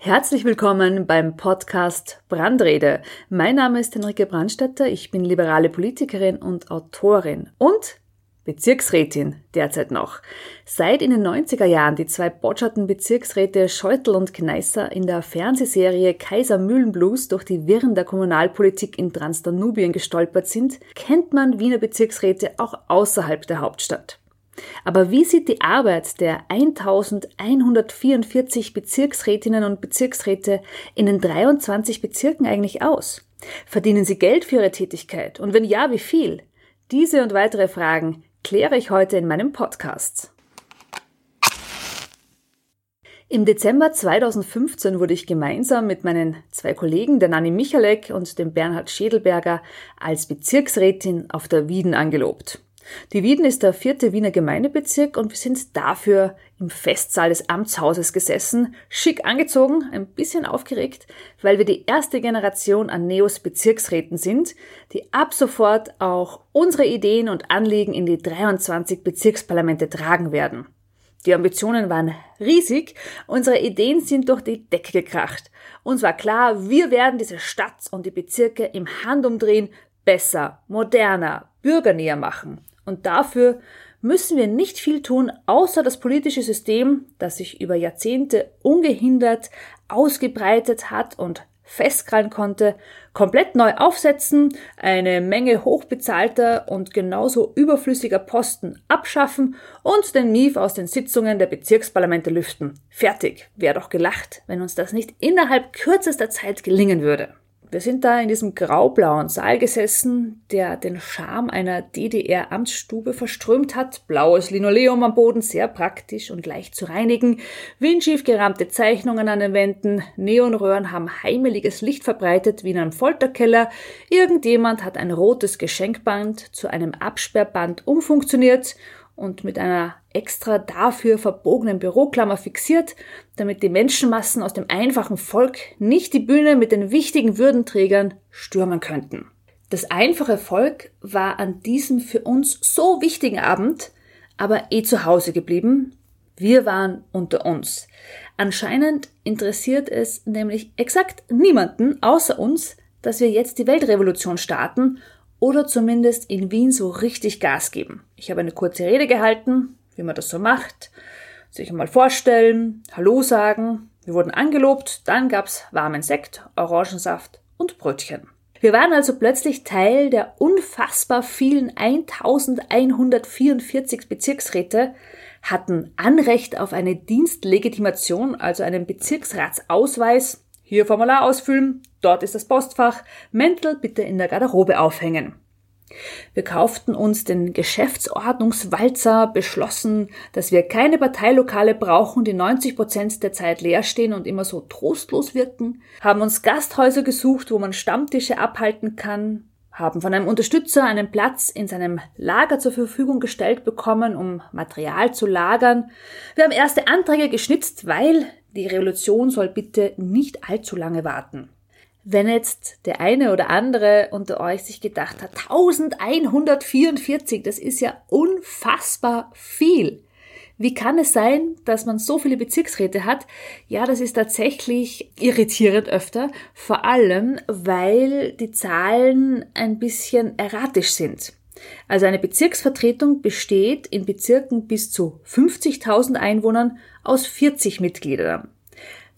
Herzlich willkommen beim Podcast Brandrede. Mein Name ist Henrike Brandstetter, ich bin liberale Politikerin und Autorin und Bezirksrätin derzeit noch. Seit in den 90er Jahren die zwei botscherten Bezirksräte Scheutel und Kneißer in der Fernsehserie Kaiser Mühlenblues durch die Wirren der Kommunalpolitik in Transdanubien gestolpert sind, kennt man Wiener Bezirksräte auch außerhalb der Hauptstadt. Aber wie sieht die Arbeit der 1144 Bezirksrätinnen und Bezirksräte in den 23 Bezirken eigentlich aus? Verdienen sie Geld für ihre Tätigkeit? Und wenn ja, wie viel? Diese und weitere Fragen kläre ich heute in meinem Podcast. Im Dezember 2015 wurde ich gemeinsam mit meinen zwei Kollegen, der Nanni Michalek und dem Bernhard Schädelberger, als Bezirksrätin auf der Wieden angelobt. Die Wieden ist der vierte Wiener Gemeindebezirk und wir sind dafür im Festsaal des Amtshauses gesessen, schick angezogen, ein bisschen aufgeregt, weil wir die erste Generation an Neos Bezirksräten sind, die ab sofort auch unsere Ideen und Anliegen in die 23 Bezirksparlamente tragen werden. Die Ambitionen waren riesig, unsere Ideen sind durch die Decke gekracht. Uns war klar, wir werden diese Stadt und die Bezirke im Handumdrehen besser, moderner, bürgernäher machen. Und dafür müssen wir nicht viel tun, außer das politische System, das sich über Jahrzehnte ungehindert ausgebreitet hat und festkrallen konnte, komplett neu aufsetzen, eine Menge hochbezahlter und genauso überflüssiger Posten abschaffen und den Mief aus den Sitzungen der Bezirksparlamente lüften. Fertig. Wäre doch gelacht, wenn uns das nicht innerhalb kürzester Zeit gelingen würde. Wir sind da in diesem graublauen Saal gesessen, der den Charme einer DDR-Amtsstube verströmt hat. Blaues Linoleum am Boden, sehr praktisch und leicht zu reinigen. Windschief gerahmte Zeichnungen an den Wänden. Neonröhren haben heimeliges Licht verbreitet wie in einem Folterkeller. Irgendjemand hat ein rotes Geschenkband zu einem Absperrband umfunktioniert und mit einer extra dafür verbogenen Büroklammer fixiert, damit die Menschenmassen aus dem einfachen Volk nicht die Bühne mit den wichtigen Würdenträgern stürmen könnten. Das einfache Volk war an diesem für uns so wichtigen Abend aber eh zu Hause geblieben. Wir waren unter uns. Anscheinend interessiert es nämlich exakt niemanden außer uns, dass wir jetzt die Weltrevolution starten oder zumindest in Wien so richtig Gas geben. Ich habe eine kurze Rede gehalten, wie man das so macht, sich einmal vorstellen, Hallo sagen. Wir wurden angelobt, dann gab's warmen Sekt, Orangensaft und Brötchen. Wir waren also plötzlich Teil der unfassbar vielen 1144 Bezirksräte, hatten Anrecht auf eine Dienstlegitimation, also einen Bezirksratsausweis, hier Formular ausfüllen, dort ist das Postfach, Mäntel bitte in der Garderobe aufhängen. Wir kauften uns den Geschäftsordnungswalzer, beschlossen, dass wir keine Parteilokale brauchen, die 90 Prozent der Zeit leer stehen und immer so trostlos wirken, haben uns Gasthäuser gesucht, wo man Stammtische abhalten kann, haben von einem Unterstützer einen Platz in seinem Lager zur Verfügung gestellt bekommen, um Material zu lagern. Wir haben erste Anträge geschnitzt, weil die Revolution soll bitte nicht allzu lange warten. Wenn jetzt der eine oder andere unter euch sich gedacht hat, 1144, das ist ja unfassbar viel. Wie kann es sein, dass man so viele Bezirksräte hat? Ja, das ist tatsächlich irritierend öfter, vor allem weil die Zahlen ein bisschen erratisch sind. Also eine Bezirksvertretung besteht in Bezirken bis zu 50.000 Einwohnern aus 40 Mitgliedern.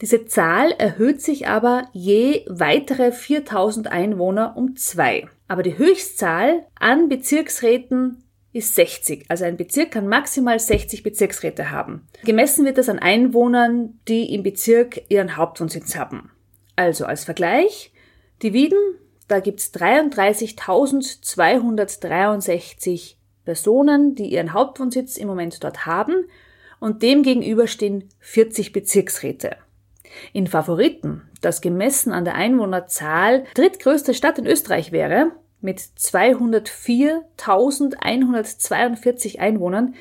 Diese Zahl erhöht sich aber je weitere 4000 Einwohner um zwei. Aber die Höchstzahl an Bezirksräten ist 60. Also ein Bezirk kann maximal 60 Bezirksräte haben. Gemessen wird das an Einwohnern, die im Bezirk ihren Hauptwohnsitz haben. Also als Vergleich, die Wieden da gibt's 33.263 Personen, die ihren Hauptwohnsitz im Moment dort haben und demgegenüber stehen 40 Bezirksräte. In Favoriten, das gemessen an der Einwohnerzahl drittgrößte Stadt in Österreich wäre, mit 204.142 Einwohnern,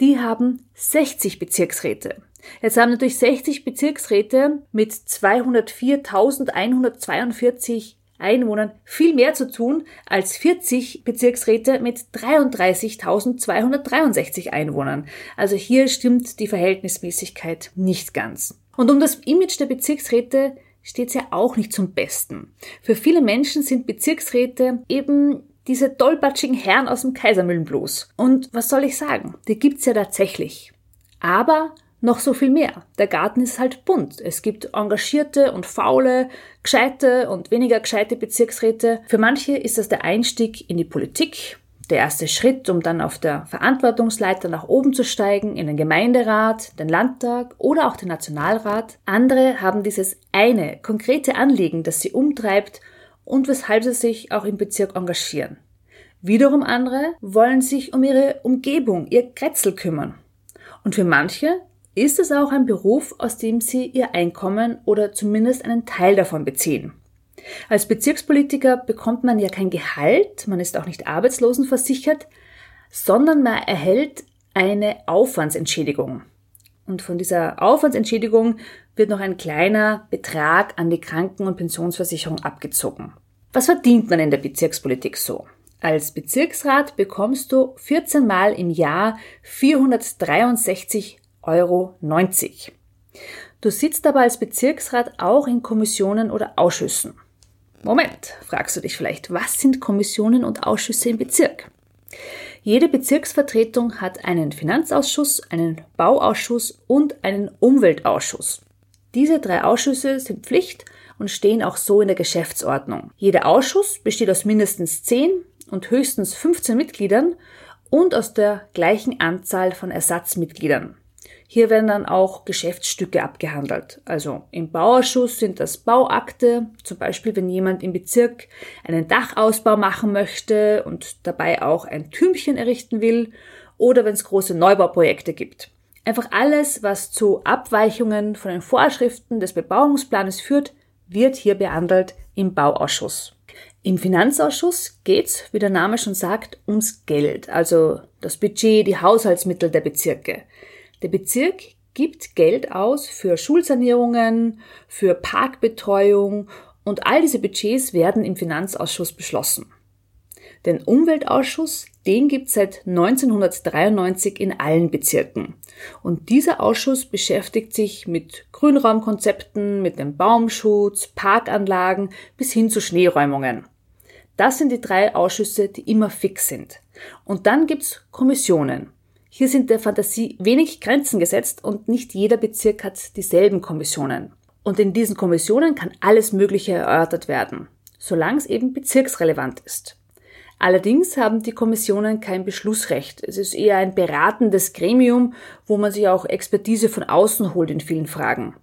die haben 60 Bezirksräte. Jetzt haben natürlich 60 Bezirksräte mit 204.142 Einwohnern viel mehr zu tun als 40 Bezirksräte mit 33.263 Einwohnern. Also hier stimmt die Verhältnismäßigkeit nicht ganz. Und um das Image der Bezirksräte steht es ja auch nicht zum Besten. Für viele Menschen sind Bezirksräte eben diese tollpatschigen Herren aus dem Kaisermühlenblues. Und was soll ich sagen? Die gibt's ja tatsächlich. Aber noch so viel mehr. Der Garten ist halt bunt. Es gibt engagierte und faule, gescheite und weniger gescheite Bezirksräte. Für manche ist das der Einstieg in die Politik, der erste Schritt, um dann auf der Verantwortungsleiter nach oben zu steigen, in den Gemeinderat, den Landtag oder auch den Nationalrat. Andere haben dieses eine konkrete Anliegen, das sie umtreibt und weshalb sie sich auch im Bezirk engagieren. Wiederum andere wollen sich um ihre Umgebung, ihr Kretzel kümmern. Und für manche ist es auch ein Beruf, aus dem sie ihr Einkommen oder zumindest einen Teil davon beziehen. Als Bezirkspolitiker bekommt man ja kein Gehalt, man ist auch nicht arbeitslosenversichert, sondern man erhält eine Aufwandsentschädigung. Und von dieser Aufwandsentschädigung wird noch ein kleiner Betrag an die Kranken- und Pensionsversicherung abgezogen. Was verdient man in der Bezirkspolitik so? Als Bezirksrat bekommst du 14 Mal im Jahr 463 Euro. Du sitzt aber als Bezirksrat auch in Kommissionen oder Ausschüssen. Moment, fragst du dich vielleicht, was sind Kommissionen und Ausschüsse im Bezirk? Jede Bezirksvertretung hat einen Finanzausschuss, einen Bauausschuss und einen Umweltausschuss. Diese drei Ausschüsse sind Pflicht und stehen auch so in der Geschäftsordnung. Jeder Ausschuss besteht aus mindestens 10 und höchstens 15 Mitgliedern und aus der gleichen Anzahl von Ersatzmitgliedern. Hier werden dann auch Geschäftsstücke abgehandelt. Also im Bauausschuss sind das Bauakte, zum Beispiel wenn jemand im Bezirk einen Dachausbau machen möchte und dabei auch ein Türmchen errichten will oder wenn es große Neubauprojekte gibt. Einfach alles, was zu Abweichungen von den Vorschriften des Bebauungsplanes führt, wird hier behandelt im Bauausschuss. Im Finanzausschuss geht's, wie der Name schon sagt, ums Geld, also das Budget, die Haushaltsmittel der Bezirke. Der Bezirk gibt Geld aus für Schulsanierungen, für Parkbetreuung und all diese Budgets werden im Finanzausschuss beschlossen. Den Umweltausschuss, den gibt seit 1993 in allen Bezirken. Und dieser Ausschuss beschäftigt sich mit Grünraumkonzepten, mit dem Baumschutz, Parkanlagen bis hin zu Schneeräumungen. Das sind die drei Ausschüsse, die immer fix sind. Und dann gibt's Kommissionen. Hier sind der Fantasie wenig Grenzen gesetzt und nicht jeder Bezirk hat dieselben Kommissionen. Und in diesen Kommissionen kann alles Mögliche erörtert werden, solange es eben bezirksrelevant ist. Allerdings haben die Kommissionen kein Beschlussrecht. Es ist eher ein beratendes Gremium, wo man sich auch Expertise von außen holt in vielen Fragen.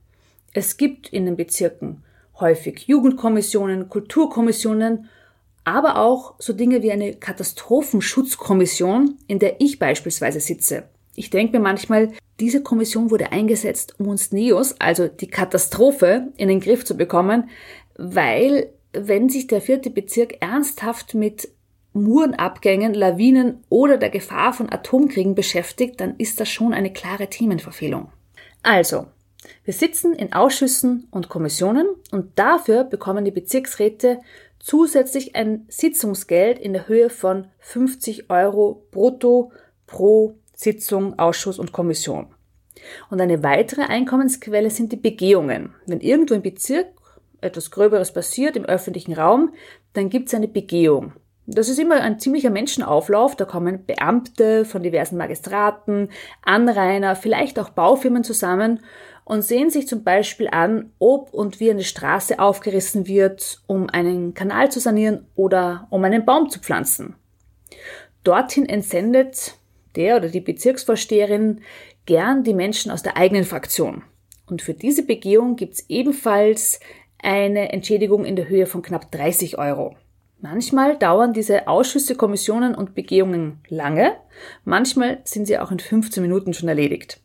Es gibt in den Bezirken häufig Jugendkommissionen, Kulturkommissionen aber auch so Dinge wie eine Katastrophenschutzkommission, in der ich beispielsweise sitze. Ich denke mir manchmal, diese Kommission wurde eingesetzt, um uns Neos, also die Katastrophe, in den Griff zu bekommen, weil wenn sich der vierte Bezirk ernsthaft mit Murenabgängen, Lawinen oder der Gefahr von Atomkriegen beschäftigt, dann ist das schon eine klare Themenverfehlung. Also, wir sitzen in Ausschüssen und Kommissionen und dafür bekommen die Bezirksräte zusätzlich ein Sitzungsgeld in der Höhe von 50 Euro brutto pro Sitzung, Ausschuss und Kommission. Und eine weitere Einkommensquelle sind die Begehungen. Wenn irgendwo im Bezirk etwas Gröberes passiert im öffentlichen Raum, dann gibt es eine Begehung. Das ist immer ein ziemlicher Menschenauflauf. Da kommen Beamte von diversen Magistraten, Anrainer, vielleicht auch Baufirmen zusammen und sehen sich zum Beispiel an, ob und wie eine Straße aufgerissen wird, um einen Kanal zu sanieren oder um einen Baum zu pflanzen. Dorthin entsendet der oder die Bezirksvorsteherin gern die Menschen aus der eigenen Fraktion. Und für diese Begehung gibt es ebenfalls eine Entschädigung in der Höhe von knapp 30 Euro. Manchmal dauern diese Ausschüsse, Kommissionen und Begehungen lange, manchmal sind sie auch in 15 Minuten schon erledigt.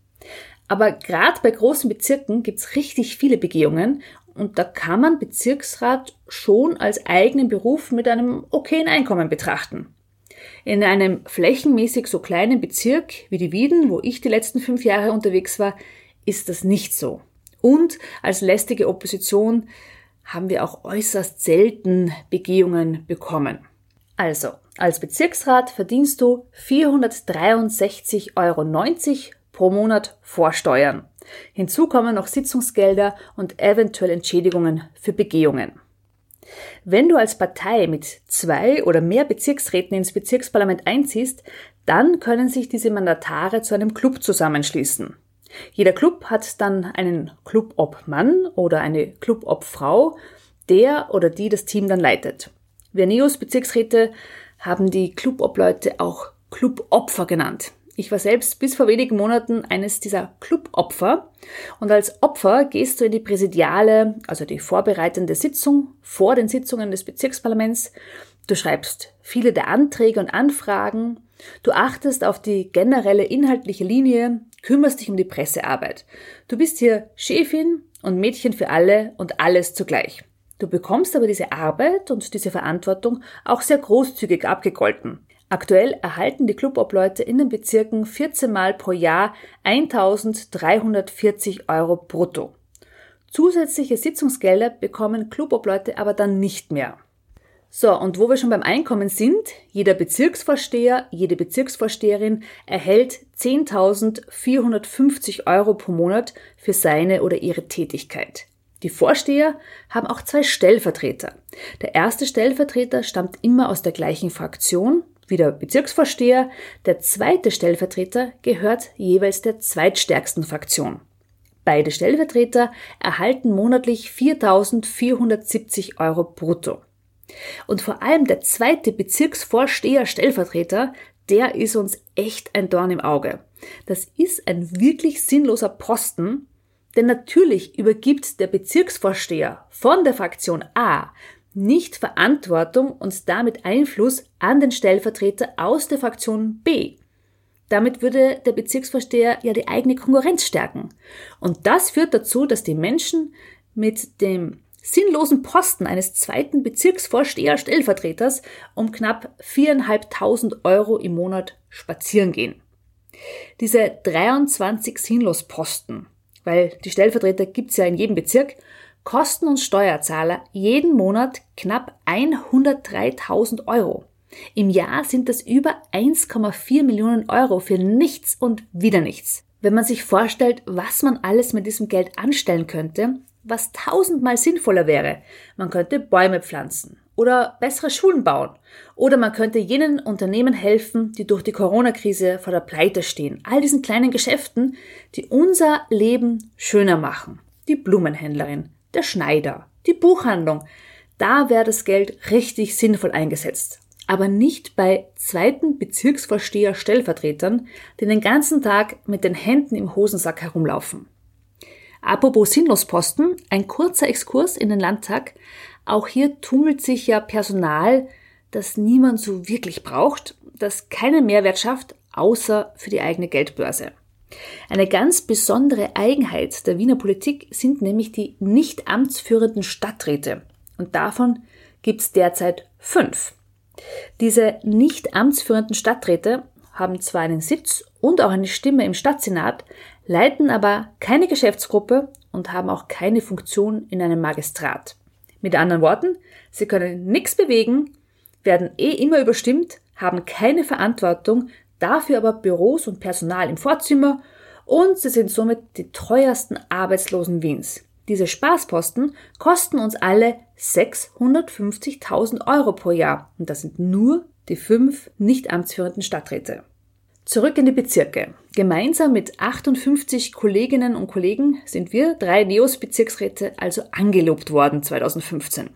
Aber gerade bei großen Bezirken gibt's richtig viele Begehungen und da kann man Bezirksrat schon als eigenen Beruf mit einem okayen Einkommen betrachten. In einem flächenmäßig so kleinen Bezirk wie die Wieden, wo ich die letzten fünf Jahre unterwegs war, ist das nicht so. Und als lästige Opposition haben wir auch äußerst selten Begehungen bekommen. Also, als Bezirksrat verdienst du 463,90 Euro pro Monat vorsteuern. Hinzu kommen noch Sitzungsgelder und eventuell Entschädigungen für Begehungen. Wenn du als Partei mit zwei oder mehr Bezirksräten ins Bezirksparlament einziehst, dann können sich diese Mandatare zu einem Club zusammenschließen. Jeder Club hat dann einen Clubobmann oder eine Clubobfrau, der oder die das Team dann leitet. Wir Neos Bezirksräte haben die Clubobleute auch Clubopfer genannt. Ich war selbst bis vor wenigen Monaten eines dieser Clubopfer und als Opfer gehst du in die präsidiale, also die vorbereitende Sitzung vor den Sitzungen des Bezirksparlaments. Du schreibst viele der Anträge und Anfragen. Du achtest auf die generelle inhaltliche Linie, kümmerst dich um die Pressearbeit. Du bist hier Chefin und Mädchen für alle und alles zugleich. Du bekommst aber diese Arbeit und diese Verantwortung auch sehr großzügig abgegolten. Aktuell erhalten die Clubobleute in den Bezirken 14 Mal pro Jahr 1340 Euro brutto. Zusätzliche Sitzungsgelder bekommen Clubobleute aber dann nicht mehr. So, und wo wir schon beim Einkommen sind, jeder Bezirksvorsteher, jede Bezirksvorsteherin erhält 10.450 Euro pro Monat für seine oder ihre Tätigkeit. Die Vorsteher haben auch zwei Stellvertreter. Der erste Stellvertreter stammt immer aus der gleichen Fraktion wie der Bezirksvorsteher. Der zweite Stellvertreter gehört jeweils der zweitstärksten Fraktion. Beide Stellvertreter erhalten monatlich 4.470 Euro brutto. Und vor allem der zweite Bezirksvorsteher Stellvertreter, der ist uns echt ein Dorn im Auge. Das ist ein wirklich sinnloser Posten, denn natürlich übergibt der Bezirksvorsteher von der Fraktion A nicht Verantwortung und damit Einfluss an den Stellvertreter aus der Fraktion B. Damit würde der Bezirksvorsteher ja die eigene Konkurrenz stärken. Und das führt dazu, dass die Menschen mit dem sinnlosen Posten eines zweiten Bezirksvorsteher-Stellvertreters um knapp viereinhalbtausend Euro im Monat spazieren gehen. Diese 23 Sinnlosposten, weil die Stellvertreter gibt's ja in jedem Bezirk, kosten uns Steuerzahler jeden Monat knapp 103.000 Euro. Im Jahr sind das über 1,4 Millionen Euro für nichts und wieder nichts. Wenn man sich vorstellt, was man alles mit diesem Geld anstellen könnte, was tausendmal sinnvoller wäre, man könnte Bäume pflanzen oder bessere Schulen bauen oder man könnte jenen Unternehmen helfen, die durch die Corona-Krise vor der Pleite stehen. All diesen kleinen Geschäften, die unser Leben schöner machen. Die Blumenhändlerin, der Schneider, die Buchhandlung. Da wäre das Geld richtig sinnvoll eingesetzt. Aber nicht bei zweiten Bezirksvorsteher Stellvertretern, die den ganzen Tag mit den Händen im Hosensack herumlaufen. Apropos Sinnlosposten, ein kurzer Exkurs in den Landtag. Auch hier tummelt sich ja Personal, das niemand so wirklich braucht, das keinen Mehrwert schafft, außer für die eigene Geldbörse. Eine ganz besondere Eigenheit der Wiener Politik sind nämlich die nicht amtsführenden Stadträte. Und davon gibt es derzeit fünf. Diese nicht amtsführenden Stadträte haben zwar einen Sitz und auch eine Stimme im Stadtsenat, leiten aber keine Geschäftsgruppe und haben auch keine Funktion in einem Magistrat. Mit anderen Worten, sie können nichts bewegen, werden eh immer überstimmt, haben keine Verantwortung, dafür aber Büros und Personal im Vorzimmer und sie sind somit die teuersten Arbeitslosen Wiens. Diese Spaßposten kosten uns alle 650.000 Euro pro Jahr und das sind nur die fünf nicht amtsführenden Stadträte. Zurück in die Bezirke. Gemeinsam mit 58 Kolleginnen und Kollegen sind wir drei Neos-Bezirksräte also angelobt worden 2015.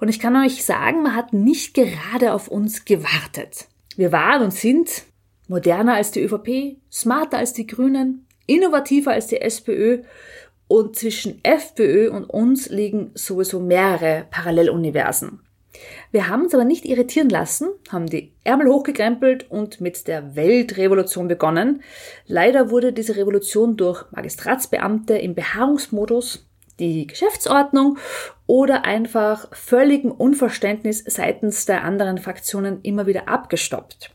Und ich kann euch sagen, man hat nicht gerade auf uns gewartet. Wir waren und sind moderner als die ÖVP, smarter als die Grünen, innovativer als die SPÖ und zwischen FPÖ und uns liegen sowieso mehrere Paralleluniversen. Wir haben uns aber nicht irritieren lassen, haben die Ärmel hochgekrempelt und mit der Weltrevolution begonnen. Leider wurde diese Revolution durch Magistratsbeamte im Beharrungsmodus, die Geschäftsordnung oder einfach völligem Unverständnis seitens der anderen Fraktionen immer wieder abgestoppt.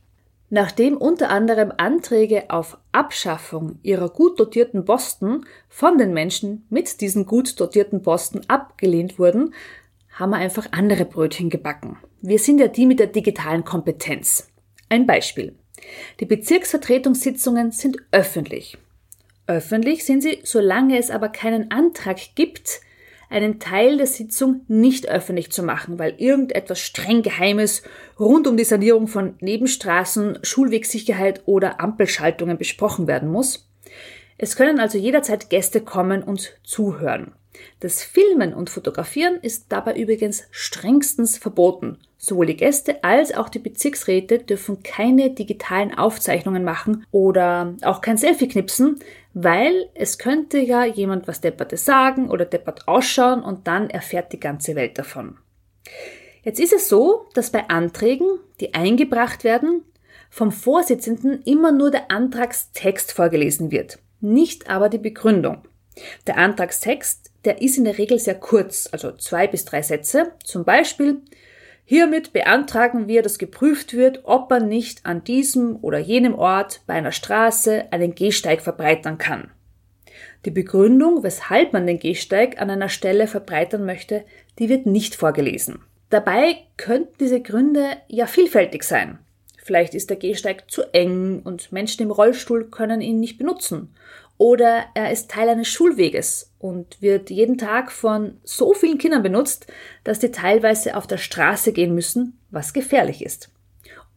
Nachdem unter anderem Anträge auf Abschaffung ihrer gut dotierten Posten von den Menschen mit diesen gut dotierten Posten abgelehnt wurden, haben wir einfach andere Brötchen gebacken. Wir sind ja die mit der digitalen Kompetenz. Ein Beispiel. Die Bezirksvertretungssitzungen sind öffentlich. Öffentlich sind sie, solange es aber keinen Antrag gibt, einen Teil der Sitzung nicht öffentlich zu machen, weil irgendetwas streng Geheimes rund um die Sanierung von Nebenstraßen, Schulwegsicherheit oder Ampelschaltungen besprochen werden muss. Es können also jederzeit Gäste kommen und zuhören. Das Filmen und Fotografieren ist dabei übrigens strengstens verboten. Sowohl die Gäste als auch die Bezirksräte dürfen keine digitalen Aufzeichnungen machen oder auch kein Selfie knipsen, weil es könnte ja jemand was Deppertes sagen oder deppert ausschauen und dann erfährt die ganze Welt davon. Jetzt ist es so, dass bei Anträgen, die eingebracht werden, vom Vorsitzenden immer nur der Antragstext vorgelesen wird, nicht aber die Begründung. Der Antragstext, der ist in der Regel sehr kurz, also zwei bis drei Sätze. Zum Beispiel, hiermit beantragen wir, dass geprüft wird, ob man nicht an diesem oder jenem Ort bei einer Straße einen Gehsteig verbreitern kann. Die Begründung, weshalb man den Gehsteig an einer Stelle verbreitern möchte, die wird nicht vorgelesen. Dabei könnten diese Gründe ja vielfältig sein. Vielleicht ist der Gehsteig zu eng und Menschen im Rollstuhl können ihn nicht benutzen. Oder er ist Teil eines Schulweges und wird jeden Tag von so vielen Kindern benutzt, dass die teilweise auf der Straße gehen müssen, was gefährlich ist.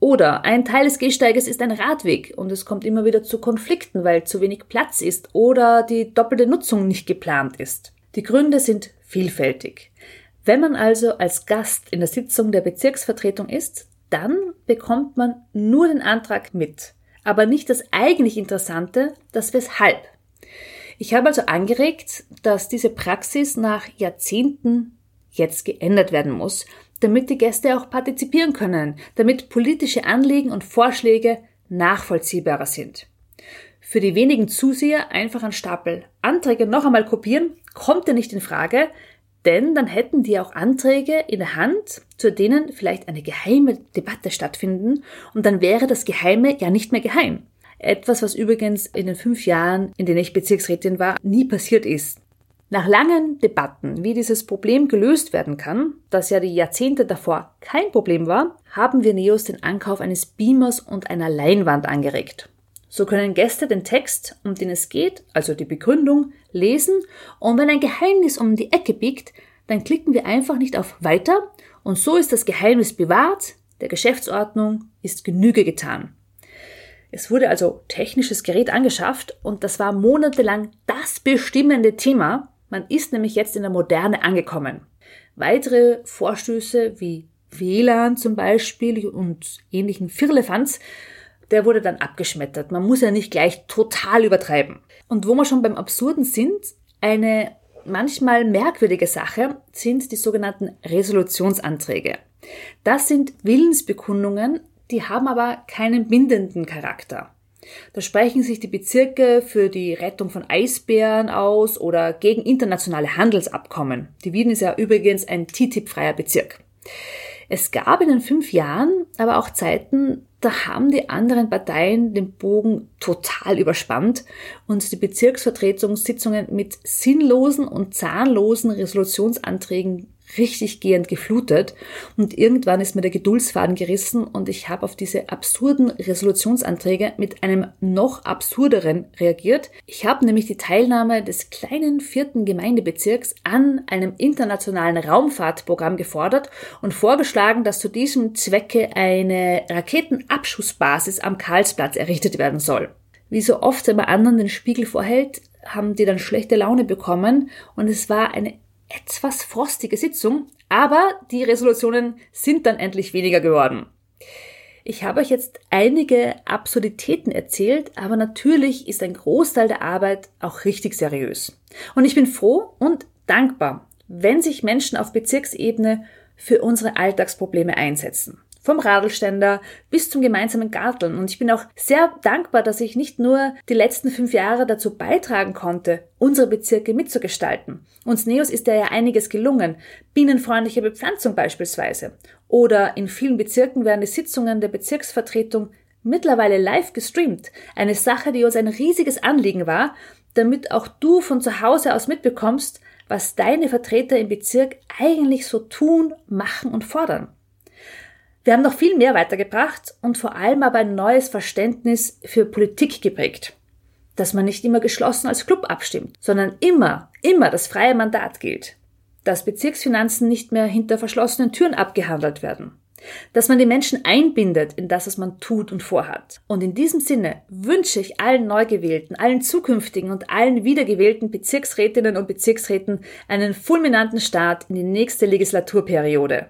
Oder ein Teil des Gehsteiges ist ein Radweg und es kommt immer wieder zu Konflikten, weil zu wenig Platz ist oder die doppelte Nutzung nicht geplant ist. Die Gründe sind vielfältig. Wenn man also als Gast in der Sitzung der Bezirksvertretung ist, dann bekommt man nur den Antrag mit, aber nicht das eigentlich Interessante, das Weshalb. Ich habe also angeregt, dass diese Praxis nach Jahrzehnten jetzt geändert werden muss, damit die Gäste auch partizipieren können, damit politische Anliegen und Vorschläge nachvollziehbarer sind. Für die wenigen Zuseher einfach einen Stapel Anträge noch einmal kopieren, kommt ja nicht in Frage, denn dann hätten die auch Anträge in der Hand, zu denen vielleicht eine geheime Debatte stattfinden, und dann wäre das Geheime ja nicht mehr geheim. Etwas, was übrigens in den fünf Jahren, in denen ich Bezirksrätin war, nie passiert ist. Nach langen Debatten, wie dieses Problem gelöst werden kann, das ja die Jahrzehnte davor kein Problem war, haben wir Neos den Ankauf eines Beamers und einer Leinwand angeregt. So können Gäste den Text, um den es geht, also die Begründung, lesen und wenn ein Geheimnis um die Ecke biegt, dann klicken wir einfach nicht auf Weiter und so ist das Geheimnis bewahrt, der Geschäftsordnung ist Genüge getan. Es wurde also technisches Gerät angeschafft und das war monatelang das bestimmende Thema. Man ist nämlich jetzt in der Moderne angekommen. Weitere Vorstöße wie WLAN zum Beispiel und ähnlichen Firlefanz der wurde dann abgeschmettert. Man muss ja nicht gleich total übertreiben. Und wo wir schon beim Absurden sind, eine manchmal merkwürdige Sache sind die sogenannten Resolutionsanträge. Das sind Willensbekundungen, die haben aber keinen bindenden Charakter. Da sprechen sich die Bezirke für die Rettung von Eisbären aus oder gegen internationale Handelsabkommen. Die Wien ist ja übrigens ein TTIP-freier Bezirk. Es gab in den fünf Jahren aber auch Zeiten, da haben die anderen Parteien den Bogen total überspannt und die Bezirksvertretungssitzungen mit sinnlosen und zahnlosen Resolutionsanträgen richtig gehend geflutet und irgendwann ist mir der Geduldsfaden gerissen und ich habe auf diese absurden Resolutionsanträge mit einem noch absurderen reagiert. Ich habe nämlich die Teilnahme des kleinen vierten Gemeindebezirks an einem internationalen Raumfahrtprogramm gefordert und vorgeschlagen, dass zu diesem Zwecke eine Raketenabschussbasis am Karlsplatz errichtet werden soll. Wie so oft, wenn man anderen den Spiegel vorhält, haben die dann schlechte Laune bekommen und es war eine etwas frostige Sitzung, aber die Resolutionen sind dann endlich weniger geworden. Ich habe euch jetzt einige Absurditäten erzählt, aber natürlich ist ein Großteil der Arbeit auch richtig seriös. Und ich bin froh und dankbar, wenn sich Menschen auf Bezirksebene für unsere Alltagsprobleme einsetzen vom Radlständer bis zum gemeinsamen Garteln. Und ich bin auch sehr dankbar, dass ich nicht nur die letzten fünf Jahre dazu beitragen konnte, unsere Bezirke mitzugestalten. Uns Neos ist ja einiges gelungen. Bienenfreundliche Bepflanzung beispielsweise. Oder in vielen Bezirken werden die Sitzungen der Bezirksvertretung mittlerweile live gestreamt. Eine Sache, die uns ein riesiges Anliegen war, damit auch du von zu Hause aus mitbekommst, was deine Vertreter im Bezirk eigentlich so tun, machen und fordern. Wir haben noch viel mehr weitergebracht und vor allem aber ein neues Verständnis für Politik geprägt. dass man nicht immer geschlossen als Club abstimmt, sondern immer, immer das freie Mandat gilt. Dass Bezirksfinanzen nicht mehr hinter verschlossenen Türen abgehandelt werden. Dass man die Menschen einbindet in das, was man tut und vorhat. Und in diesem Sinne wünsche ich allen Neugewählten, allen zukünftigen und allen wiedergewählten Bezirksrätinnen und Bezirksräten einen fulminanten Start in die nächste Legislaturperiode.